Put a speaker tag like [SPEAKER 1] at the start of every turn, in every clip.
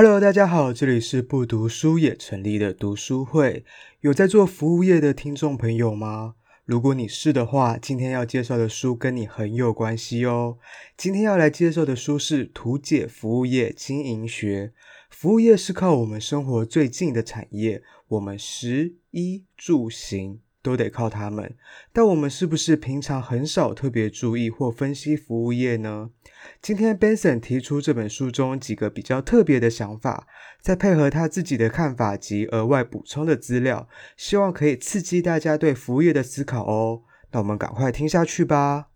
[SPEAKER 1] Hello，大家好，这里是不读书也成立的读书会。有在做服务业的听众朋友吗？如果你是的话，今天要介绍的书跟你很有关系哦。今天要来介绍的书是《图解服务业经营学》。服务业是靠我们生活最近的产业，我们食衣住行。都得靠他们，但我们是不是平常很少特别注意或分析服务业呢？今天 Benson 提出这本书中几个比较特别的想法，再配合他自己的看法及额外补充的资料，希望可以刺激大家对服务业的思考哦。那我们赶快听下去吧。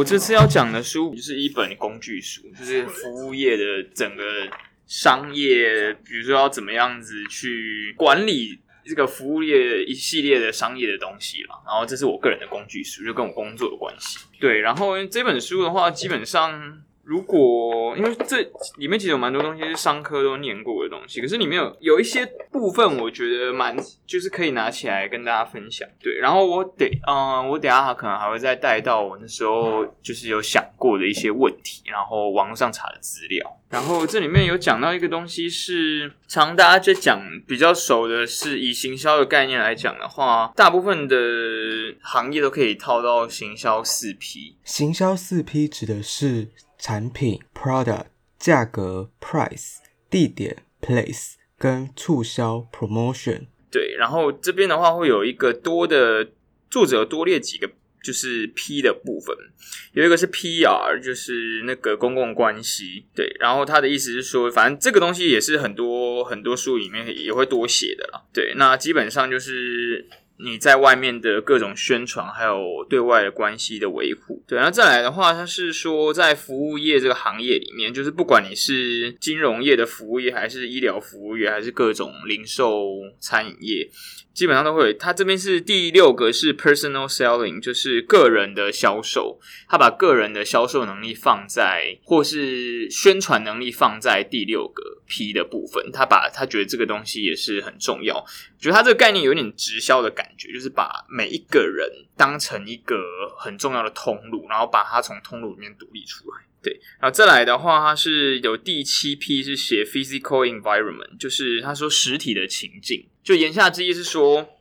[SPEAKER 2] 我这次要讲的书就是一本工具书，就是服务业的整个商业，比如说要怎么样子去管理这个服务业一系列的商业的东西了。然后这是我个人的工具书，就跟我工作有关系。对，然后这本书的话，基本上。如果因为这里面其实有蛮多东西是商科都念过的东西，可是里面有有一些部分我觉得蛮就是可以拿起来跟大家分享。对，然后我得嗯，我等下可能还会再带到我那时候就是有想过的一些问题，然后网络上查的资料。然后这里面有讲到一个东西是，常大家就讲比较熟的是，以行销的概念来讲的话，大部分的行业都可以套到行销四 P。
[SPEAKER 1] 行销四 P 指的是产品 （product）、价格 （price）、地点 （place） 跟促销 （promotion）。
[SPEAKER 2] 对，然后这边的话会有一个多的作者多列几个。就是 P 的部分，有一个是 PR，就是那个公共关系，对。然后他的意思是说，反正这个东西也是很多很多书里面也会多写的啦，对。那基本上就是。你在外面的各种宣传，还有对外的关系的维护，对。那再来的话，它是说在服务业这个行业里面，就是不管你是金融业的服务业，还是医疗服务业，还是各种零售餐饮业，基本上都会。它这边是第六个是 personal selling，就是个人的销售。他把个人的销售能力放在，或是宣传能力放在第六个 P 的部分。他把他觉得这个东西也是很重要。觉得他这个概念有点直销的感觉，就是把每一个人当成一个很重要的通路，然后把它从通路里面独立出来。对，然后再来的话，它是有第七 P 是写 physical environment，就是他说实体的情境，就言下之意是说。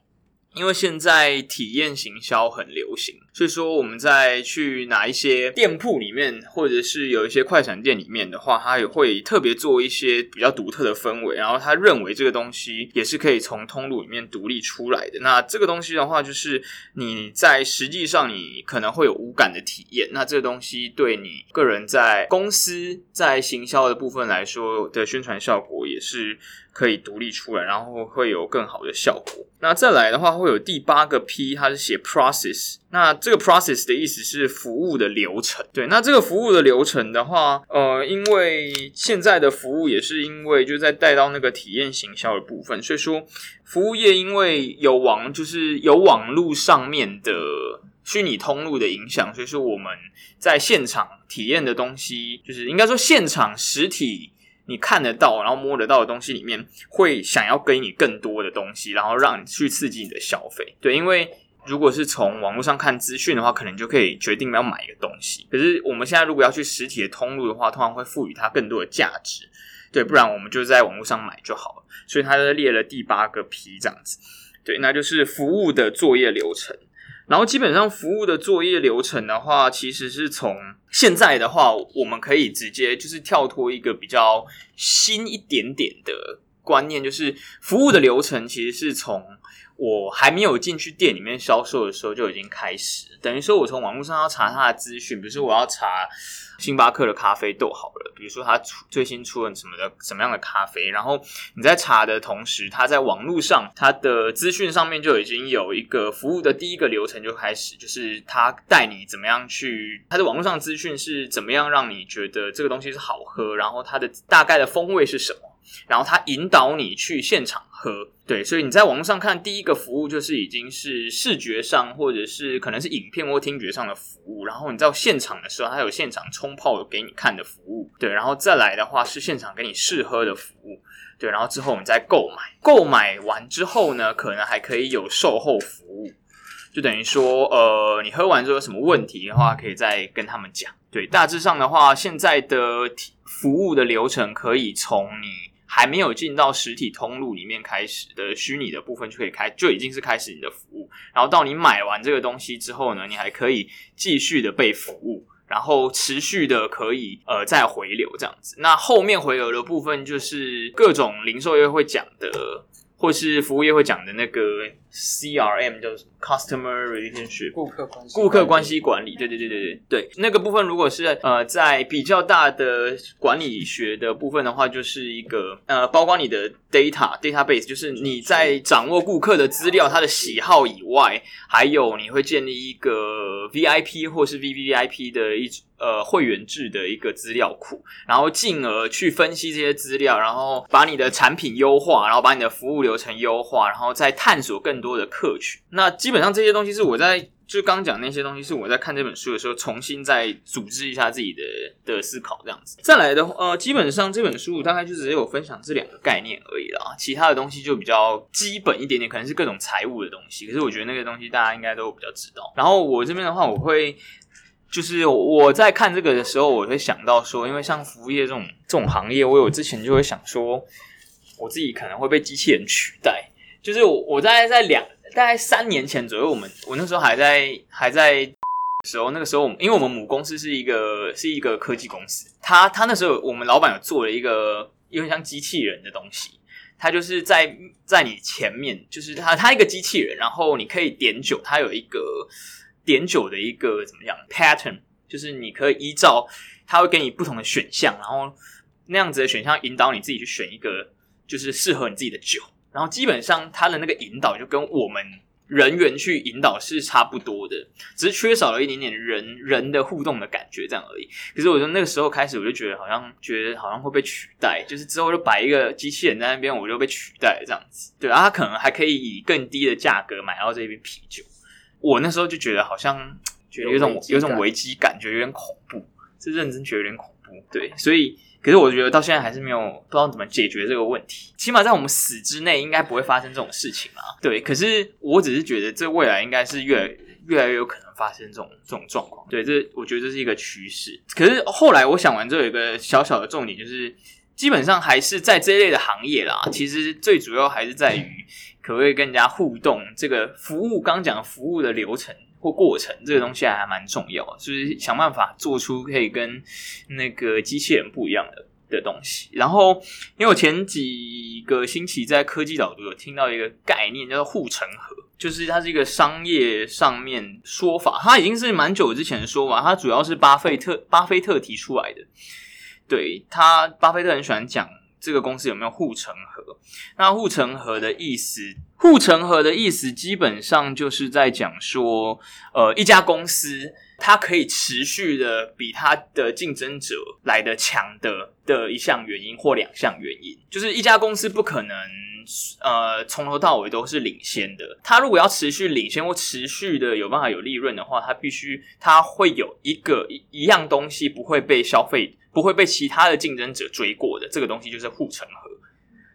[SPEAKER 2] 因为现在体验行销很流行，所以说我们在去哪一些店铺里面，或者是有一些快闪店里面的话，他也会特别做一些比较独特的氛围。然后他认为这个东西也是可以从通路里面独立出来的。那这个东西的话，就是你在实际上你可能会有无感的体验。那这个东西对你个人在公司在行销的部分来说的宣传效果也是。可以独立出来，然后会有更好的效果。那再来的话，会有第八个 P，它是写 process。那这个 process 的意思是服务的流程。对，那这个服务的流程的话，呃，因为现在的服务也是因为就在带到那个体验行销的部分，所以说服务业因为有网，就是有网络上面的虚拟通路的影响，所以说我们在现场体验的东西，就是应该说现场实体。你看得到，然后摸得到的东西里面，会想要给你更多的东西，然后让你去刺激你的消费。对，因为如果是从网络上看资讯的话，可能就可以决定要买一个东西。可是我们现在如果要去实体的通路的话，通常会赋予它更多的价值。对，不然我们就在网络上买就好了。所以它就列了第八个 P 这样子。对，那就是服务的作业流程。然后基本上服务的作业流程的话，其实是从现在的话，我们可以直接就是跳脱一个比较新一点点的观念，就是服务的流程其实是从我还没有进去店里面销售的时候就已经开始，等于说我从网络上要查他的资讯，比如说我要查。星巴克的咖啡豆好了，比如说它出最新出了什么的什么样的咖啡，然后你在查的同时，它在网络上它的资讯上面就已经有一个服务的第一个流程就开始，就是他带你怎么样去，它的网络上资讯是怎么样让你觉得这个东西是好喝，然后它的大概的风味是什么。然后他引导你去现场喝，对，所以你在网络上看第一个服务就是已经是视觉上或者是可能是影片或听觉上的服务，然后你到现场的时候，他有现场冲泡给你看的服务，对，然后再来的话是现场给你试喝的服务，对，然后之后你再购买，购买完之后呢，可能还可以有售后服务，就等于说，呃，你喝完之后有什么问题的话，可以再跟他们讲。对，大致上的话，现在的服务的流程可以从你还没有进到实体通路里面开始的虚拟的部分就可以开，就已经是开始你的服务，然后到你买完这个东西之后呢，你还可以继续的被服务。然后持续的可以呃再回流这样子，那后面回流的部分就是各种零售业会讲的，或是服务业会讲的那个 CRM 叫什么 Customer Relationship
[SPEAKER 1] 顾客关系
[SPEAKER 2] 顾客关系管理，对对对对对对，那个部分如果是呃在比较大的管理学的部分的话，就是一个呃包括你的 data database，就是你在掌握顾客的资料、他的喜好以外，还有你会建立一个 VIP 或是 VVIP 的一。呃，会员制的一个资料库，然后进而去分析这些资料，然后把你的产品优化，然后把你的服务流程优化，然后再探索更多的客群。那基本上这些东西是我在就刚讲那些东西是我在看这本书的时候重新再组织一下自己的的思考这样子。再来的话呃，基本上这本书大概就只有分享这两个概念而已啦，其他的东西就比较基本一点点，可能是各种财务的东西。可是我觉得那个东西大家应该都比较知道。然后我这边的话，我会。就是我在看这个的时候，我会想到说，因为像服务业这种这种行业，我有之前就会想说，我自己可能会被机器人取代。就是我我在在两大概三年前左右，我们我那时候还在还在时候，那个时候我们，因为我们母公司是一个是一个科技公司，他他那时候我们老板有做了一个有点像机器人的东西，他就是在在你前面，就是他他一个机器人，然后你可以点酒，他有一个。点酒的一个怎么样 pattern，就是你可以依照它会给你不同的选项，然后那样子的选项引导你自己去选一个就是适合你自己的酒，然后基本上它的那个引导就跟我们人员去引导是差不多的，只是缺少了一点点人人的互动的感觉这样而已。可是我从那个时候开始，我就觉得好像觉得好像会被取代，就是之后就摆一个机器人在那边，我就被取代了这样子。对啊，他可能还可以以更低的价格买到这杯啤酒。我那时候就觉得好像觉得有种有种危机感，觉得有点恐怖，是认真觉得有点恐怖。对，所以可是我觉得到现在还是没有不知道怎么解决这个问题。起码在我们死之内，应该不会发生这种事情啊。对，可是我只是觉得这未来应该是越来越来越有可能发生这种这种状况。对，这我觉得这是一个趋势。可是后来我想完之后，有一个小小的重点就是，基本上还是在这一类的行业啦。其实最主要还是在于。可不可以跟人家互动？这个服务刚讲服务的流程或过程，这个东西还蛮重要，就是想办法做出可以跟那个机器人不一样的的东西。然后，因为我前几个星期在科技导读有听到一个概念，叫做护城河，就是它是一个商业上面说法，它已经是蛮久之前的说法，它主要是巴菲特巴菲特提出来的。对，他，巴菲特很喜欢讲。这个公司有没有护城河？那护城河的意思，护城河的意思基本上就是在讲说，呃，一家公司它可以持续的比它的竞争者来得强的的一项原因或两项原因，就是一家公司不可能呃从头到尾都是领先的。它如果要持续领先或持续的有办法有利润的话，它必须它会有一个一一样东西不会被消费。不会被其他的竞争者追过的这个东西就是护城河，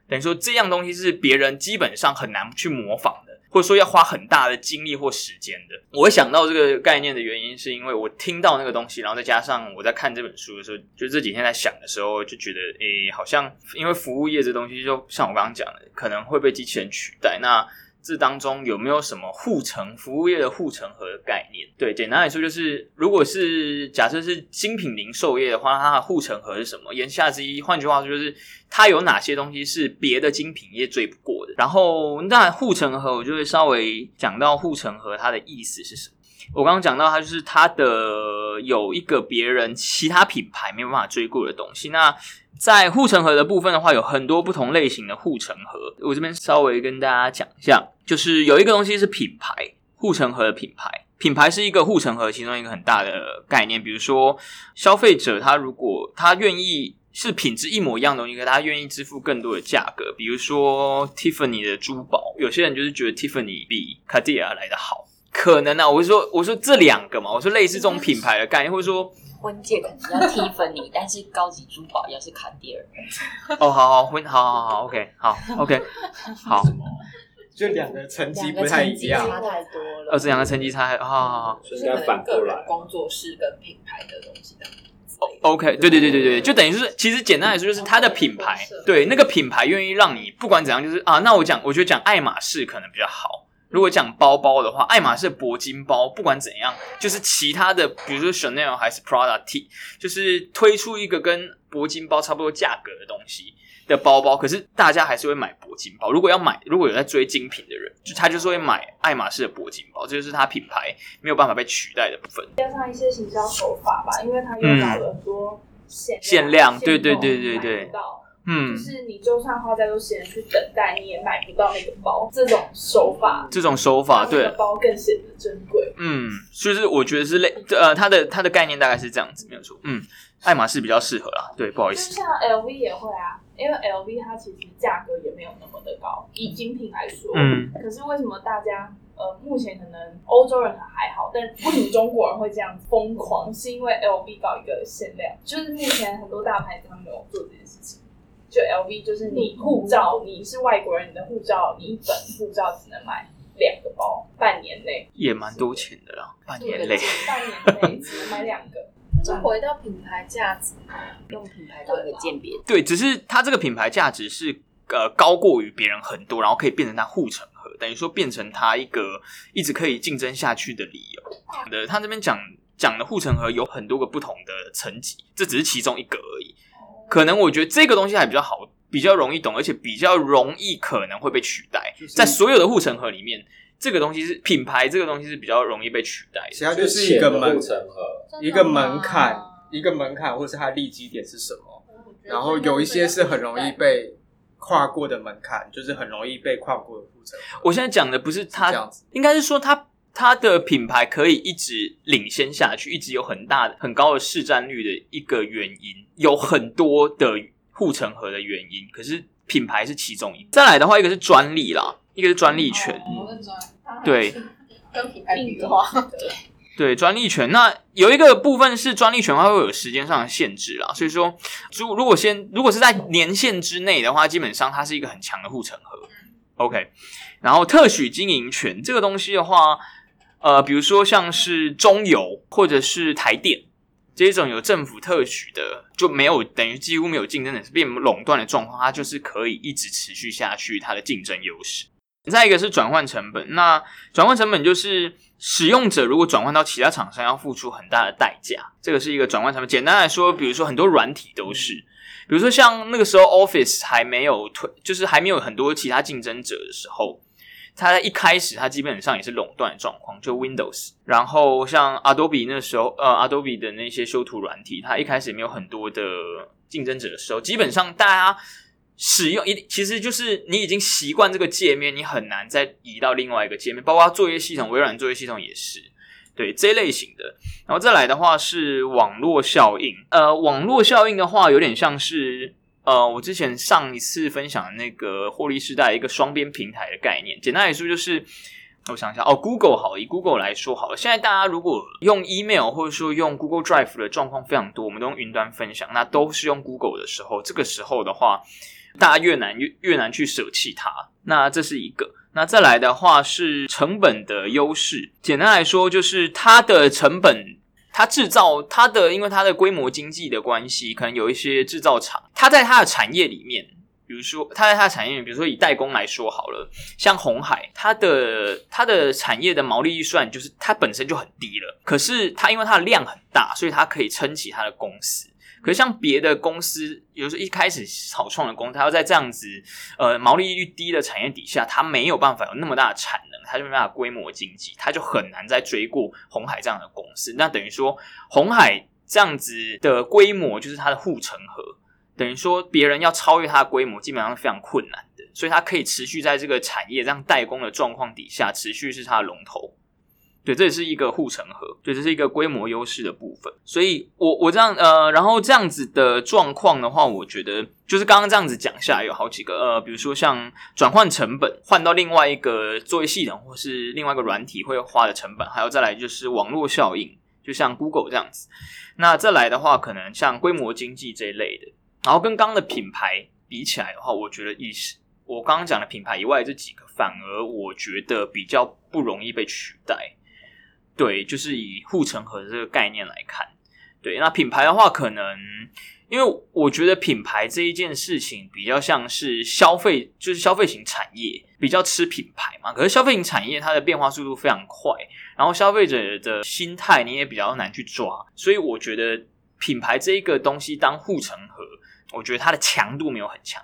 [SPEAKER 2] 等于说这样东西是别人基本上很难去模仿的，或者说要花很大的精力或时间的。我会想到这个概念的原因，是因为我听到那个东西，然后再加上我在看这本书的时候，就这几天在想的时候，就觉得诶，好像因为服务业这东西，就像我刚刚讲的，可能会被机器人取代。那这当中有没有什么护城服务业的护城河的概念？对，简单来说就是，如果是假设是精品零售业的话，它的护城河是什么？言下之意，换句话说就是，它有哪些东西是别的精品业追不过的？然后，那护城河我就会稍微讲到护城河它的意思是什么。我刚刚讲到它就是它的有一个别人其他品牌没有办法追过的东西。那在护城河的部分的话，有很多不同类型的护城河。我这边稍微跟大家讲一下，就是有一个东西是品牌，护城河的品牌，品牌是一个护城河其中一个很大的概念。比如说，消费者他如果他愿意是品质一模一样的东西，可他愿意支付更多的价格。比如说 Tiffany 的珠宝，有些人就是觉得 Tiffany 比 Cartier 来的好，可能啊，我是说，我说这两个嘛，我说类似这种品牌的概念，或者说。
[SPEAKER 3] 婚戒可能要 Tiffany，但是高级珠宝要是卡地尔。
[SPEAKER 2] 哦，好好婚，好好好，OK，好 OK，好。
[SPEAKER 1] 就两个层级不太一样，
[SPEAKER 3] 差太多了。
[SPEAKER 2] 呃，这两个层级差，好好好，
[SPEAKER 4] 应该反过来，
[SPEAKER 3] 工作室跟品牌的东西的。
[SPEAKER 2] OK，对对对对对，就等于是，其实简单来说，就是它的品牌，对那个品牌愿意让你不管怎样，就是啊，那我讲，我觉得讲爱马仕可能比较好。如果讲包包的话，爱马仕的铂金包，不管怎样，就是其他的，比如说 Chanel 还是 Prada T，就是推出一个跟铂金包差不多价格的东西。的包包，可是大家还是会买铂金包。如果要买，如果有在追精品的人，就他就是会买爱马仕的铂金包，这就是他品牌没有办法被取代的部分。
[SPEAKER 5] 加上一些行销手法吧，因为他又搞了很多限
[SPEAKER 2] 限量，对对对对对，
[SPEAKER 5] 嗯，就是你就算花再多时间去等待，你也买不到那个包。这种手法，
[SPEAKER 2] 这种手法，对，
[SPEAKER 5] 包更显得珍贵。
[SPEAKER 2] 嗯，就是我觉得是类，呃，它的它的概念大概是这样子，没有错。嗯，爱马仕比较适合啦，对，不好意思。
[SPEAKER 5] 就像 LV 也会啊。因为 LV 它其实价格也没有那么的高，以精品来说，嗯，可是为什么大家呃目前可能欧洲人还好，但为什么中国人会这样疯狂？是因为 LV 搞一个限量，就是目前很多大牌子他们有做这件事情。就 LV 就是你护照，你是外国人，你的护照，你一本护照只能买两个包，半年内
[SPEAKER 2] 也蛮多钱的啦，半年内，
[SPEAKER 5] 半年内只能买两个。
[SPEAKER 3] 就回到品牌价值，用品牌做一个鉴别。
[SPEAKER 2] 对，只是它这个品牌价值是呃高过于别人很多，然后可以变成它护城河，等于说变成它一个一直可以竞争下去的理由。好的，他这边讲讲的护城河有很多个不同的层级，这只是其中一个而已。可能我觉得这个东西还比较好，比较容易懂，而且比较容易可能会被取代，在所有的护城河里面。这个东西是品牌，这个东西是比较容易被取代的。
[SPEAKER 1] 其他就是一个门一个门槛，一个门槛，或是它的利基点是什么？然后有一些是很容易被跨过的门槛，就是很容易被跨过的护城河。
[SPEAKER 2] 我现在讲的不是它，应该是说它它的品牌可以一直领先下去，一直有很大的、很高的市占率的一个原因，有很多的护城河的原因。可是品牌是其中一。再来的话，一个是专利啦。一个是专利权，对，
[SPEAKER 3] 跟品牌比的话，对
[SPEAKER 2] 对，专利权。那有一个部分是专利权，它会有时间上的限制啦。所以说，如如果先如果是在年限之内的话，基本上它是一个很强的护城河。OK，然后特许经营权这个东西的话，呃，比如说像是中油或者是台电这种有政府特许的，就没有等于几乎没有竞争的是变垄断的状况，它就是可以一直持续下去，它的竞争优势。再一个是转换成本，那转换成本就是使用者如果转换到其他厂商要付出很大的代价，这个是一个转换成本。简单来说，比如说很多软体都是，比如说像那个时候 Office 还没有推，就是还没有很多其他竞争者的时候，它在一开始它基本上也是垄断状况，就 Windows。然后像 Adobe 那时候，呃，Adobe 的那些修图软体，它一开始也没有很多的竞争者的时候，基本上大家。使用一其实就是你已经习惯这个界面，你很难再移到另外一个界面。包括作业系统，微软作业系统也是对这一类型的。然后再来的话是网络效应，呃，网络效应的话有点像是呃，我之前上一次分享那个获利时代一个双边平台的概念。简单来说就是，我想一下哦，Google 好，以 Google 来说好了，现在大家如果用 email 或者说用 Google Drive 的状况非常多，我们都用云端分享，那都是用 Google 的时候，这个时候的话。大家越难越越难去舍弃它，那这是一个。那再来的话是成本的优势。简单来说，就是它的成本，它制造它的，因为它的规模经济的关系，可能有一些制造厂，它在它的产业里面，比如说它在它的产业里面，比如说以代工来说好了，像红海，它的它的产业的毛利预算就是它本身就很低了，可是它因为它的量很大，所以它可以撑起它的公司。可是像别的公司，有时候一开始草创的公司，它要在这样子呃毛利率低的产业底下，它没有办法有那么大的产能，它就没办法规模经济，它就很难再追过红海这样的公司。那等于说，红海这样子的规模就是它的护城河，等于说别人要超越它的规模，基本上是非常困难的。所以它可以持续在这个产业这样代工的状况底下，持续是它的龙头。对，这也是一个护城河，对，这是一个规模优势的部分。所以我，我我这样呃，然后这样子的状况的话，我觉得就是刚刚这样子讲下来，有好几个呃，比如说像转换成本，换到另外一个作业系统或是另外一个软体会花的成本，还有再来就是网络效应，就像 Google 这样子。那再来的话，可能像规模经济这一类的。然后跟刚刚的品牌比起来的话，我觉得意思我刚刚讲的品牌以外这几个，反而我觉得比较不容易被取代。对，就是以护城河这个概念来看，对，那品牌的话，可能。因为我觉得品牌这一件事情比较像是消费，就是消费型产业比较吃品牌嘛。可是消费型产业它的变化速度非常快，然后消费者的心态你也比较难去抓，所以我觉得品牌这一个东西当护城河，我觉得它的强度没有很强。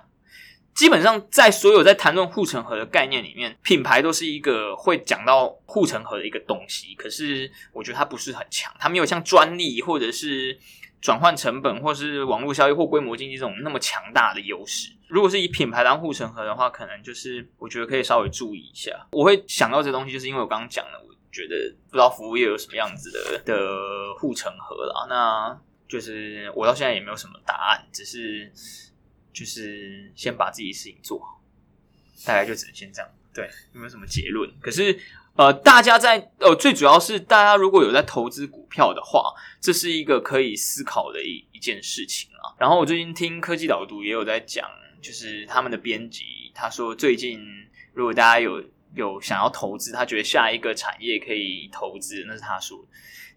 [SPEAKER 2] 基本上在所有在谈论护城河的概念里面，品牌都是一个会讲到护城河的一个东西，可是我觉得它不是很强，它没有像专利或者是。转换成本，或是网络效益或规模经济这种那么强大的优势，如果是以品牌当护城河的话，可能就是我觉得可以稍微注意一下。我会想到这东西，就是因为我刚刚讲了，我觉得不知道服务业有什么样子的的护城河啦。那就是我到现在也没有什么答案，只是就是先把自己事情做好，大概就只能先这样。对，有没有什么结论？可是。呃，大家在呃，最主要是大家如果有在投资股票的话，这是一个可以思考的一一件事情啊。然后我最近听科技导读也有在讲，就是他们的编辑他说，最近如果大家有有想要投资，他觉得下一个产业可以投资，那是他说。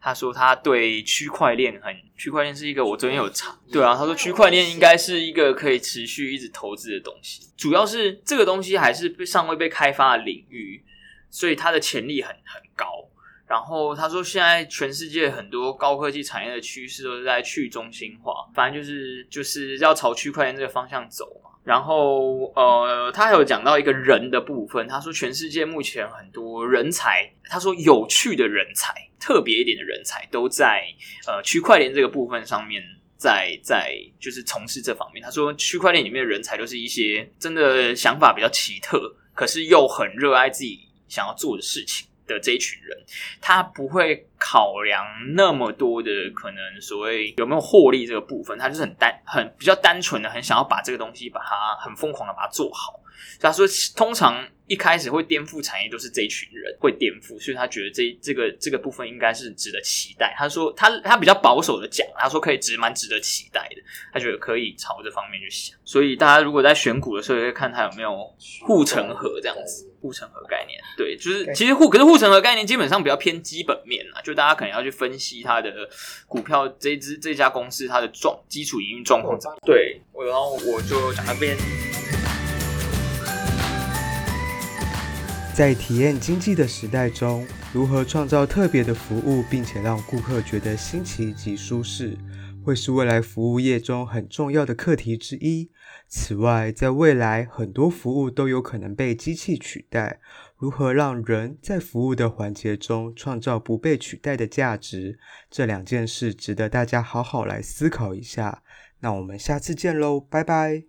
[SPEAKER 2] 他说他对区块链很，区块链是一个我昨天有查，对啊，他说区块链应该是一个可以持续一直投资的东西，主要是这个东西还是尚未被开发的领域。所以它的潜力很很高，然后他说，现在全世界很多高科技产业的趋势都是在去中心化，反正就是就是要朝区块链这个方向走嘛。然后呃，他还有讲到一个人的部分，他说全世界目前很多人才，他说有趣的人才，特别一点的人才都在呃区块链这个部分上面在，在在就是从事这方面。他说区块链里面的人才都是一些真的想法比较奇特，可是又很热爱自己。想要做的事情的这一群人，他不会考量那么多的可能所谓有没有获利这个部分，他就是很单很比较单纯的，很想要把这个东西把它很疯狂的把它做好。他说，通常一开始会颠覆产业都是这一群人会颠覆，所以他觉得这这个这个部分应该是值得期待。他说他他比较保守的讲，他说可以值蛮值得期待的，他觉得可以朝这方面去想。所以大家如果在选股的时候，也会看他有没有护城河这样子，护城河概念。对，就是其实护可是护城河概念基本上比较偏基本面啊，就大家可能要去分析它的股票这一支这家公司它的状基础营运状况怎么样。对，然后我就讲那边。
[SPEAKER 1] 在体验经济的时代中，如何创造特别的服务，并且让顾客觉得新奇及舒适，会是未来服务业中很重要的课题之一。此外，在未来很多服务都有可能被机器取代，如何让人在服务的环节中创造不被取代的价值，这两件事值得大家好好来思考一下。那我们下次见喽，拜拜。